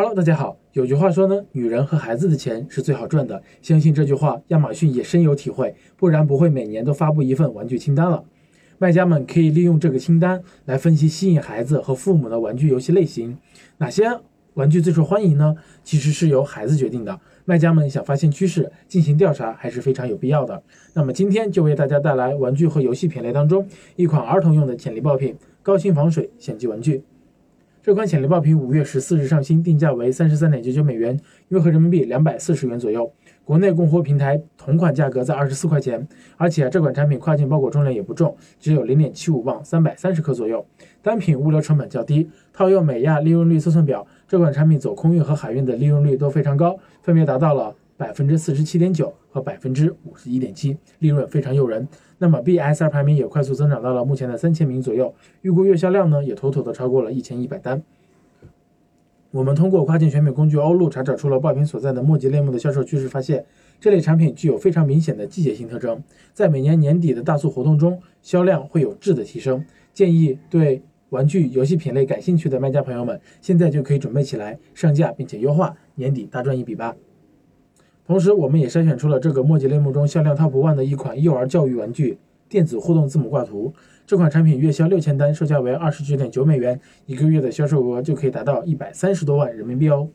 Hello，大家好。有句话说呢，女人和孩子的钱是最好赚的。相信这句话，亚马逊也深有体会，不然不会每年都发布一份玩具清单了。卖家们可以利用这个清单来分析吸引孩子和父母的玩具游戏类型，哪些玩具最受欢迎呢？其实是由孩子决定的。卖家们想发现趋势，进行调查还是非常有必要的。那么今天就为大家带来玩具和游戏品类当中一款儿童用的潜力爆品——高清防水显机玩具。这款潜力爆品五月十四日上新，定价为三十三点九九美元，约合人民币两百四十元左右。国内供货平台同款价格在二十四块钱。而且这款产品跨境包裹重量也不重，只有零点七五磅，三百三十克左右。单品物流成本较低。套用美亚利润率测算表，这款产品走空运和海运的利润率都非常高，分别达到了百分之四十七点九和百分之五十一点七，利润非常诱人。那么 BSR 排名也快速增长到了目前的三千名左右，预估月销量呢也妥妥的超过了一千一百单。我们通过跨境选美工具欧路查找出了爆品所在的墨迹类目的销售趋势，发现这类产品具有非常明显的季节性特征，在每年年底的大促活动中，销量会有质的提升。建议对玩具游戏品类感兴趣的卖家朋友们，现在就可以准备起来上架并且优化，年底大赚一笔吧。同时，我们也筛选出了这个墨迹类目中销量 TOP ONE 的一款幼儿教育玩具——电子互动字母挂图。这款产品月销六千单，售价为二十九点九美元，一个月的销售额就可以达到一百三十多万人民币哦。